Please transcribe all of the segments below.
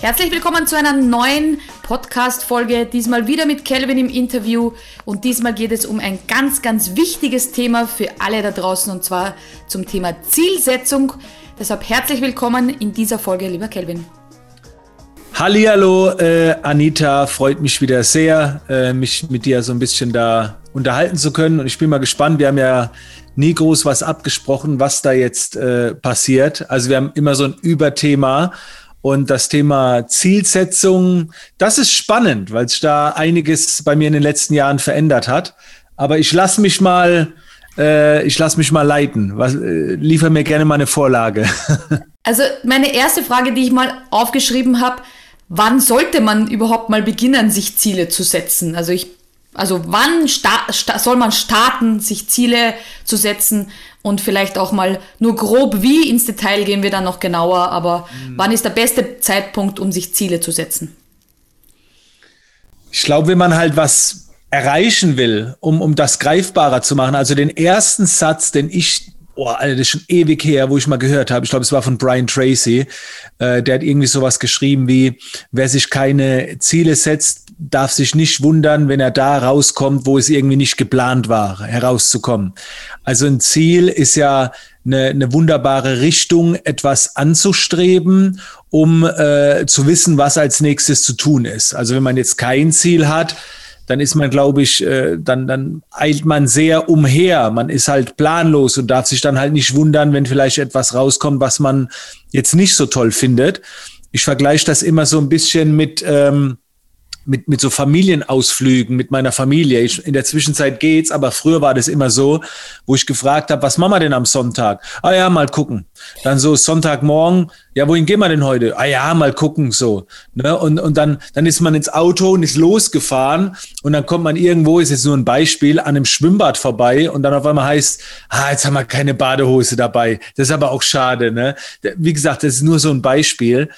Herzlich willkommen zu einer neuen Podcast-Folge. Diesmal wieder mit Kelvin im Interview. Und diesmal geht es um ein ganz, ganz wichtiges Thema für alle da draußen und zwar zum Thema Zielsetzung. Deshalb herzlich willkommen in dieser Folge, lieber Kelvin. Hallihallo, äh, Anita, freut mich wieder sehr, äh, mich mit dir so ein bisschen da unterhalten zu können. Und ich bin mal gespannt. Wir haben ja nie groß was abgesprochen, was da jetzt äh, passiert. Also wir haben immer so ein Überthema und das Thema Zielsetzung, das ist spannend, weil es da einiges bei mir in den letzten Jahren verändert hat. Aber ich lasse mich mal, äh, ich lasse mich mal leiten. Was, äh, liefer mir gerne mal eine Vorlage. Also meine erste Frage, die ich mal aufgeschrieben habe, wann sollte man überhaupt mal beginnen, sich Ziele zu setzen? Also ich, also wann soll man starten, sich Ziele zu setzen? und vielleicht auch mal nur grob wie ins Detail gehen wir dann noch genauer, aber mhm. wann ist der beste Zeitpunkt, um sich Ziele zu setzen? Ich glaube, wenn man halt was erreichen will, um, um das greifbarer zu machen, also den ersten Satz, den ich oh, Alter, das ist schon ewig her, wo ich mal gehört habe. Ich glaube, es war von Brian Tracy. Äh, der hat irgendwie sowas geschrieben wie, wer sich keine Ziele setzt, darf sich nicht wundern, wenn er da rauskommt, wo es irgendwie nicht geplant war, herauszukommen. Also ein Ziel ist ja eine, eine wunderbare Richtung, etwas anzustreben, um äh, zu wissen, was als nächstes zu tun ist. Also wenn man jetzt kein Ziel hat, dann ist man, glaube ich, äh, dann, dann eilt man sehr umher. Man ist halt planlos und darf sich dann halt nicht wundern, wenn vielleicht etwas rauskommt, was man jetzt nicht so toll findet. Ich vergleiche das immer so ein bisschen mit, ähm, mit, mit so Familienausflügen mit meiner Familie. Ich, in der Zwischenzeit geht's, aber früher war das immer so, wo ich gefragt habe, was machen wir denn am Sonntag? Ah ja, mal gucken. Dann so Sonntagmorgen, ja, wohin gehen wir denn heute? Ah ja, mal gucken, so. Ne? Und, und dann, dann ist man ins Auto und ist losgefahren und dann kommt man irgendwo, ist jetzt nur ein Beispiel, an einem Schwimmbad vorbei und dann auf einmal heißt, ah, jetzt haben wir keine Badehose dabei. Das ist aber auch schade, ne? Wie gesagt, das ist nur so ein Beispiel.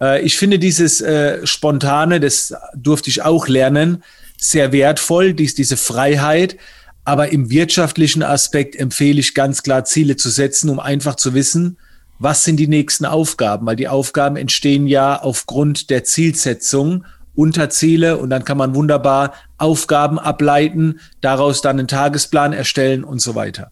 Äh, ich finde dieses äh, Spontane, das durfte ich auch lernen, sehr wertvoll, dies, diese Freiheit. Aber im wirtschaftlichen Aspekt empfehle ich ganz klar, Ziele zu setzen, um einfach zu wissen, was sind die nächsten Aufgaben, weil die Aufgaben entstehen ja aufgrund der Zielsetzung, Unterziele und dann kann man wunderbar Aufgaben ableiten, daraus dann einen Tagesplan erstellen und so weiter.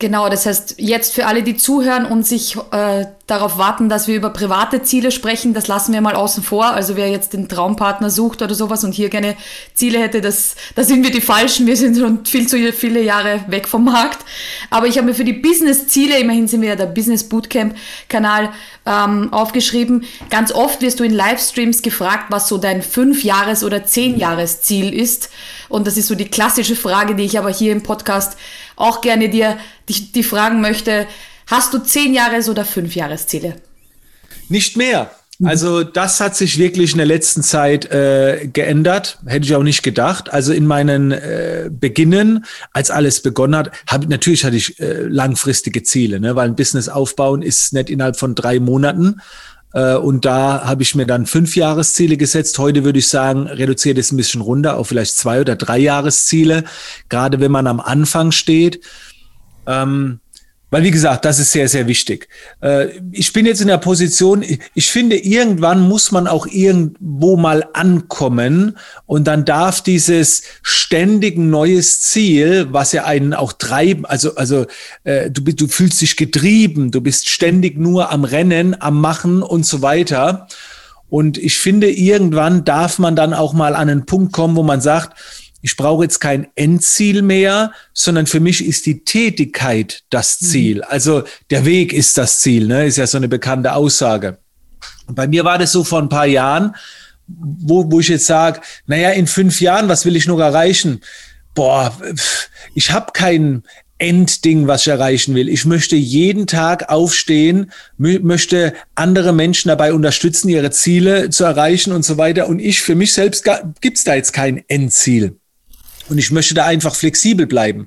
Genau, das heißt, jetzt für alle, die zuhören und sich äh, darauf warten, dass wir über private Ziele sprechen, das lassen wir mal außen vor. Also wer jetzt den Traumpartner sucht oder sowas und hier gerne Ziele hätte, das, da sind wir die Falschen. Wir sind schon viel zu viele Jahre weg vom Markt. Aber ich habe mir für die Business-Ziele, immerhin sind wir ja der Business Bootcamp-Kanal, ähm, aufgeschrieben. Ganz oft wirst du in Livestreams gefragt, was so dein Fünf-Jahres- oder Zehn-Jahres-Ziel ist. Und das ist so die klassische Frage, die ich aber hier im Podcast auch gerne dir die, die fragen möchte, hast du zehn Jahres- oder fünf Jahresziele? Nicht mehr. Also das hat sich wirklich in der letzten Zeit äh, geändert, hätte ich auch nicht gedacht. Also in meinen äh, Beginnen, als alles begonnen hat, hab, natürlich hatte ich äh, langfristige Ziele, ne? weil ein Business aufbauen ist nicht innerhalb von drei Monaten. Äh, und da habe ich mir dann fünf Jahresziele gesetzt. Heute würde ich sagen, reduziert es ein bisschen runter auf vielleicht zwei oder drei Jahresziele, gerade wenn man am Anfang steht. Ähm, weil, wie gesagt, das ist sehr, sehr wichtig. Äh, ich bin jetzt in der Position, ich finde, irgendwann muss man auch irgendwo mal ankommen und dann darf dieses ständig neues Ziel, was ja einen auch treiben, also, also äh, du, du fühlst dich getrieben, du bist ständig nur am Rennen, am Machen und so weiter. Und ich finde, irgendwann darf man dann auch mal an einen Punkt kommen, wo man sagt, ich brauche jetzt kein Endziel mehr, sondern für mich ist die Tätigkeit das mhm. Ziel. Also der Weg ist das Ziel, ne? ist ja so eine bekannte Aussage. Und bei mir war das so vor ein paar Jahren, wo, wo ich jetzt sage, naja, in fünf Jahren, was will ich noch erreichen? Boah, ich habe kein Endding, was ich erreichen will. Ich möchte jeden Tag aufstehen, möchte andere Menschen dabei unterstützen, ihre Ziele zu erreichen und so weiter. Und ich für mich selbst gibt es da jetzt kein Endziel. Und ich möchte da einfach flexibel bleiben.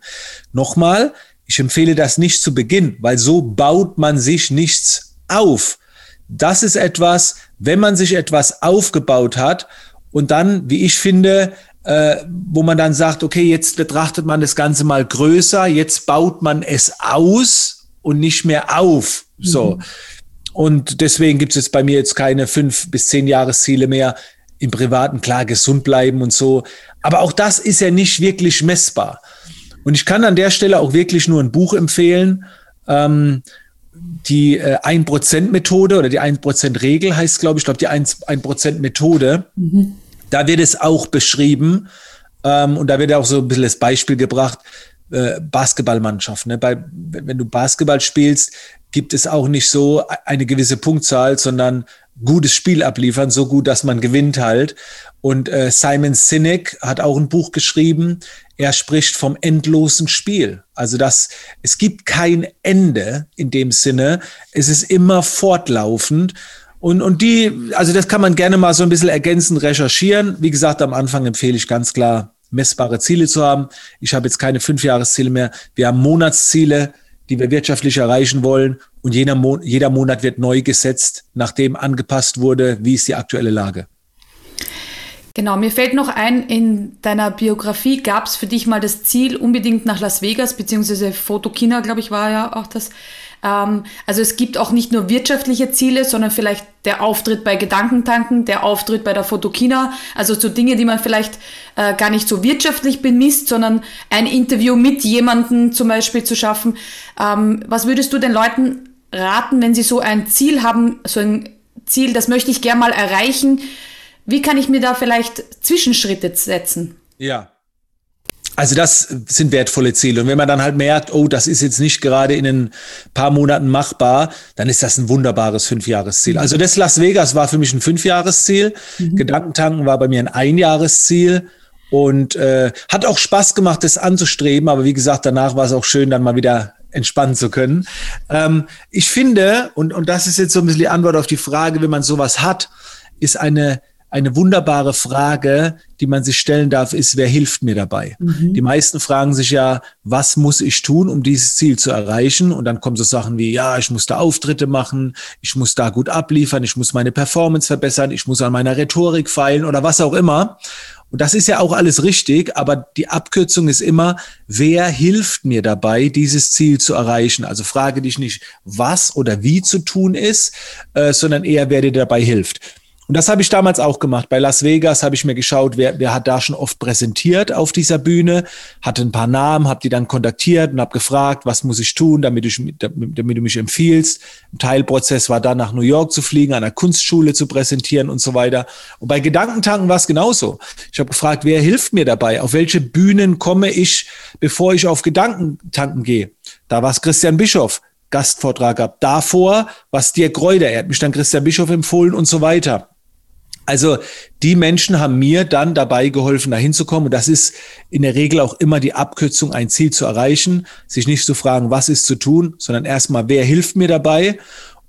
Nochmal, ich empfehle das nicht zu Beginn, weil so baut man sich nichts auf. Das ist etwas, wenn man sich etwas aufgebaut hat und dann, wie ich finde, äh, wo man dann sagt, okay, jetzt betrachtet man das Ganze mal größer, jetzt baut man es aus und nicht mehr auf. So. Mhm. Und deswegen gibt es jetzt bei mir jetzt keine fünf bis zehn Jahresziele mehr. Im Privaten klar gesund bleiben und so. Aber auch das ist ja nicht wirklich messbar. Und ich kann an der Stelle auch wirklich nur ein Buch empfehlen. Ähm, die äh, 1%-Methode oder die 1%-Regel heißt, glaube ich, glaube die 1%-Methode. Mhm. Da wird es auch beschrieben. Ähm, und da wird auch so ein bisschen das Beispiel gebracht, äh, Basketballmannschaft. Ne? Bei, wenn du Basketball spielst, gibt es auch nicht so eine gewisse Punktzahl, sondern gutes Spiel abliefern, so gut, dass man gewinnt halt. Und äh, Simon Sinek hat auch ein Buch geschrieben. Er spricht vom endlosen Spiel. Also dass es gibt kein Ende in dem Sinne. Es ist immer fortlaufend. Und, und die, also das kann man gerne mal so ein bisschen ergänzend recherchieren. Wie gesagt, am Anfang empfehle ich ganz klar, messbare Ziele zu haben. Ich habe jetzt keine Fünfjahresziele mehr. Wir haben Monatsziele, die wir wirtschaftlich erreichen wollen. Und jeder, Mo jeder Monat wird neu gesetzt, nachdem angepasst wurde, wie ist die aktuelle Lage. Genau, mir fällt noch ein, in deiner Biografie gab es für dich mal das Ziel, unbedingt nach Las Vegas, beziehungsweise Fotokina, glaube ich, war ja auch das. Ähm, also es gibt auch nicht nur wirtschaftliche Ziele, sondern vielleicht der Auftritt bei Gedankentanken, der Auftritt bei der Fotokina, also so Dinge, die man vielleicht äh, gar nicht so wirtschaftlich bemisst, sondern ein Interview mit jemandem zum Beispiel zu schaffen. Ähm, was würdest du den Leuten raten, wenn sie so ein Ziel haben, so ein Ziel, das möchte ich gern mal erreichen, wie kann ich mir da vielleicht Zwischenschritte setzen? Ja. Also das sind wertvolle Ziele. Und wenn man dann halt merkt, oh, das ist jetzt nicht gerade in ein paar Monaten machbar, dann ist das ein wunderbares Fünfjahresziel. Also das Las Vegas war für mich ein Fünfjahresziel. Mhm. Gedankentanken war bei mir ein Einjahresziel. Und äh, hat auch Spaß gemacht, das anzustreben. Aber wie gesagt, danach war es auch schön, dann mal wieder entspannen zu können. Ähm, ich finde, und, und das ist jetzt so ein bisschen die Antwort auf die Frage, wenn man sowas hat, ist eine eine wunderbare Frage, die man sich stellen darf, ist, wer hilft mir dabei? Mhm. Die meisten fragen sich ja, was muss ich tun, um dieses Ziel zu erreichen? Und dann kommen so Sachen wie, ja, ich muss da Auftritte machen, ich muss da gut abliefern, ich muss meine Performance verbessern, ich muss an meiner Rhetorik feilen oder was auch immer. Und das ist ja auch alles richtig, aber die Abkürzung ist immer, wer hilft mir dabei, dieses Ziel zu erreichen? Also frage dich nicht, was oder wie zu tun ist, äh, sondern eher, wer dir dabei hilft. Und das habe ich damals auch gemacht. Bei Las Vegas habe ich mir geschaut, wer, wer hat da schon oft präsentiert auf dieser Bühne, hatte ein paar Namen, habe die dann kontaktiert und habe gefragt, was muss ich tun, damit, ich, damit, du mich empfiehlst. Ein Teilprozess war dann nach New York zu fliegen, an einer Kunstschule zu präsentieren und so weiter. Und bei Gedankentanken war es genauso. Ich habe gefragt, wer hilft mir dabei? Auf welche Bühnen komme ich, bevor ich auf Gedankentanken gehe? Da war es Christian Bischof. Gastvortrag gab. Davor was Dirk Kräuter, er hat mich dann Christian Bischof empfohlen und so weiter. Also die Menschen haben mir dann dabei geholfen, da hinzukommen. Und das ist in der Regel auch immer die Abkürzung, ein Ziel zu erreichen, sich nicht zu fragen, was ist zu tun, sondern erstmal, wer hilft mir dabei?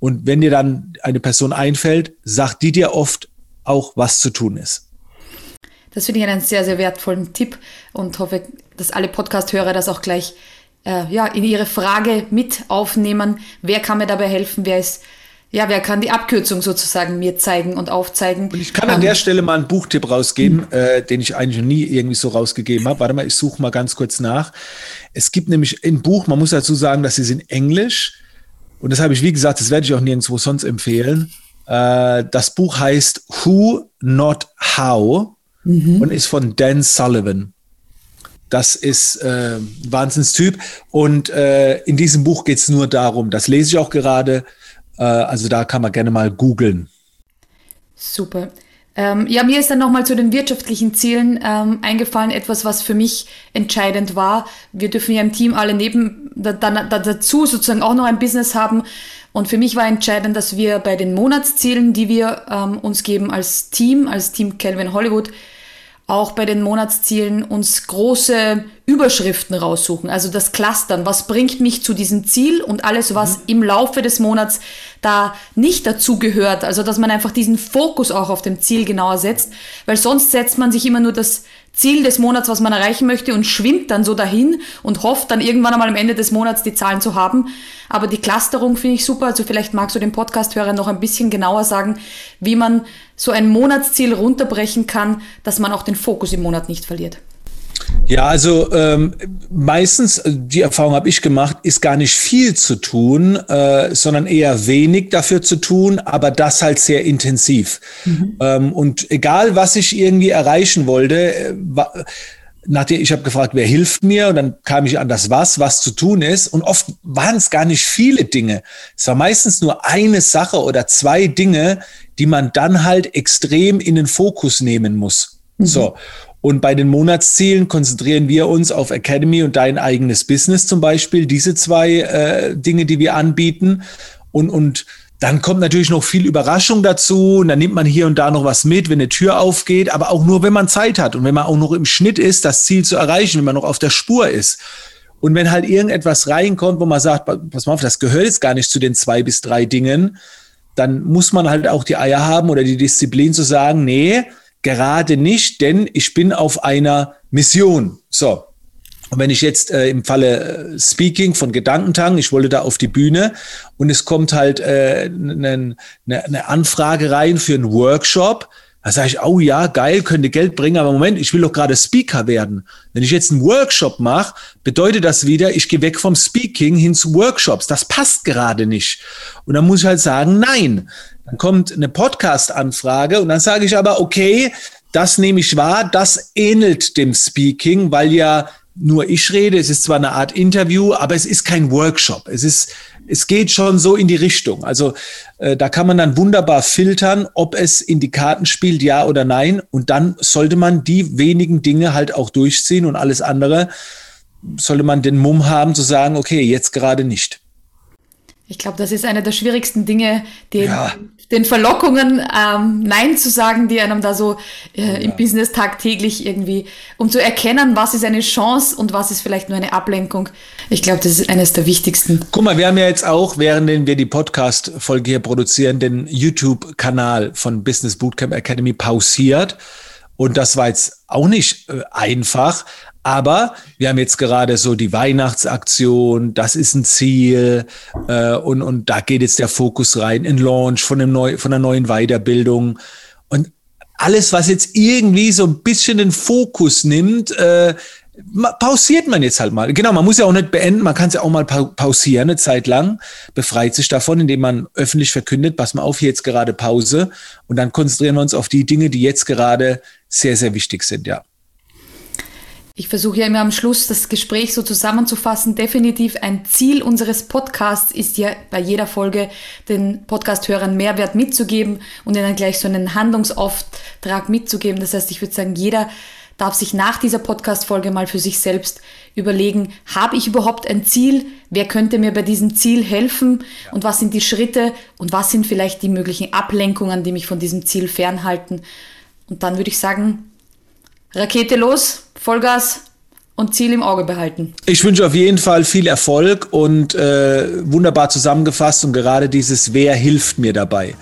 Und wenn dir dann eine Person einfällt, sagt die dir oft auch, was zu tun ist. Das finde ich einen sehr, sehr wertvollen Tipp und hoffe, dass alle Podcast-Hörer das auch gleich äh, ja, in ihre Frage mit aufnehmen. Wer kann mir dabei helfen? Wer ist ja, wer kann die Abkürzung sozusagen mir zeigen und aufzeigen? Und ich kann an um, der Stelle mal einen Buchtipp rausgeben, äh, den ich eigentlich noch nie irgendwie so rausgegeben habe. Warte mal, ich suche mal ganz kurz nach. Es gibt nämlich ein Buch, man muss dazu sagen, dass sie sind Englisch. Und das habe ich, wie gesagt, das werde ich auch nirgendwo sonst empfehlen. Äh, das Buch heißt Who Not How mhm. und ist von Dan Sullivan. Das ist äh, ein Wahnsinnstyp. Und äh, in diesem Buch geht es nur darum, das lese ich auch gerade, also da kann man gerne mal googeln. Super. Ähm, ja, mir ist dann nochmal zu den wirtschaftlichen Zielen ähm, eingefallen, etwas, was für mich entscheidend war. Wir dürfen ja im Team alle neben, da, da, dazu sozusagen auch noch ein Business haben. Und für mich war entscheidend, dass wir bei den Monatszielen, die wir ähm, uns geben als Team, als Team Calvin Hollywood, auch bei den Monatszielen uns große Überschriften raussuchen, also das Clustern, was bringt mich zu diesem Ziel? Und alles, was mhm. im Laufe des Monats da nicht dazu gehört, also dass man einfach diesen Fokus auch auf dem Ziel genauer setzt, weil sonst setzt man sich immer nur das Ziel des Monats, was man erreichen möchte und schwimmt dann so dahin und hofft dann irgendwann einmal am Ende des Monats die Zahlen zu haben. Aber die Clusterung finde ich super. Also vielleicht magst du dem Podcast-Hörer noch ein bisschen genauer sagen, wie man so ein Monatsziel runterbrechen kann, dass man auch den Fokus im Monat nicht verliert. Ja, also ähm, meistens, äh, die Erfahrung habe ich gemacht, ist gar nicht viel zu tun, äh, sondern eher wenig dafür zu tun, aber das halt sehr intensiv. Mhm. Ähm, und egal, was ich irgendwie erreichen wollte, äh, war, nachdem ich habe gefragt, wer hilft mir, und dann kam ich an das Was, was zu tun ist. Und oft waren es gar nicht viele Dinge. Es war meistens nur eine Sache oder zwei Dinge, die man dann halt extrem in den Fokus nehmen muss. Mhm. So. Und bei den Monatszielen konzentrieren wir uns auf Academy und dein eigenes Business zum Beispiel, diese zwei äh, Dinge, die wir anbieten. Und, und dann kommt natürlich noch viel Überraschung dazu und dann nimmt man hier und da noch was mit, wenn eine Tür aufgeht, aber auch nur, wenn man Zeit hat und wenn man auch noch im Schnitt ist, das Ziel zu erreichen, wenn man noch auf der Spur ist. Und wenn halt irgendetwas reinkommt, wo man sagt, pass mal auf, das gehört jetzt gar nicht zu den zwei bis drei Dingen, dann muss man halt auch die Eier haben oder die Disziplin zu sagen, nee, gerade nicht, denn ich bin auf einer Mission. So. Und wenn ich jetzt äh, im Falle äh, Speaking von Gedankentang, ich wollte da auf die Bühne und es kommt halt äh, eine ne, ne Anfrage rein für einen Workshop, da sage ich, oh ja, geil, könnte Geld bringen, aber Moment, ich will doch gerade Speaker werden. Wenn ich jetzt einen Workshop mache, bedeutet das wieder, ich gehe weg vom Speaking hin zu Workshops. Das passt gerade nicht. Und dann muss ich halt sagen, nein. Dann kommt eine Podcast-Anfrage und dann sage ich aber, okay, das nehme ich wahr, das ähnelt dem Speaking, weil ja nur ich rede. Es ist zwar eine Art Interview, aber es ist kein Workshop. Es ist, es geht schon so in die Richtung. Also äh, da kann man dann wunderbar filtern, ob es in die Karten spielt, ja oder nein. Und dann sollte man die wenigen Dinge halt auch durchziehen und alles andere sollte man den Mumm haben zu sagen, okay, jetzt gerade nicht. Ich glaube, das ist eine der schwierigsten Dinge, den, ja. den Verlockungen ähm, Nein zu sagen, die einem da so äh, ja. im Business tagtäglich irgendwie, um zu erkennen, was ist eine Chance und was ist vielleicht nur eine Ablenkung. Ich glaube, das ist eines der wichtigsten. Guck mal, wir haben ja jetzt auch, während wir die Podcast-Folge hier produzieren, den YouTube-Kanal von Business Bootcamp Academy pausiert. Und das war jetzt auch nicht äh, einfach, aber wir haben jetzt gerade so die Weihnachtsaktion, das ist ein Ziel äh, und, und da geht jetzt der Fokus rein, in Launch von, einem neu, von einer neuen Weiterbildung. Und alles, was jetzt irgendwie so ein bisschen den Fokus nimmt, äh, pausiert man jetzt halt mal. Genau, man muss ja auch nicht beenden, man kann es ja auch mal pausieren eine Zeit lang, befreit sich davon, indem man öffentlich verkündet, pass mal auf, hier jetzt gerade Pause und dann konzentrieren wir uns auf die Dinge, die jetzt gerade sehr, sehr wichtig sind, ja. Ich versuche ja immer am Schluss das Gespräch so zusammenzufassen. Definitiv ein Ziel unseres Podcasts ist ja bei jeder Folge den Podcast-Hörern Mehrwert mitzugeben und ihnen gleich so einen Handlungsauftrag mitzugeben. Das heißt, ich würde sagen, jeder darf sich nach dieser Podcast-Folge mal für sich selbst überlegen, habe ich überhaupt ein Ziel? Wer könnte mir bei diesem Ziel helfen? Und was sind die Schritte? Und was sind vielleicht die möglichen Ablenkungen, die mich von diesem Ziel fernhalten? Und dann würde ich sagen, Rakete los, Vollgas und Ziel im Auge behalten. Ich wünsche auf jeden Fall viel Erfolg und äh, wunderbar zusammengefasst und gerade dieses Wer hilft mir dabei.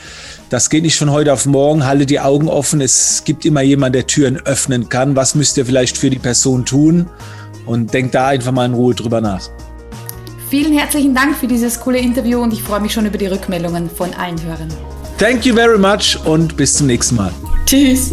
Das geht nicht von heute auf morgen. Halte die Augen offen. Es gibt immer jemanden, der Türen öffnen kann. Was müsst ihr vielleicht für die Person tun? Und denkt da einfach mal in Ruhe drüber nach. Vielen herzlichen Dank für dieses coole Interview und ich freue mich schon über die Rückmeldungen von allen Hörern. Thank you very much und bis zum nächsten Mal. Tschüss.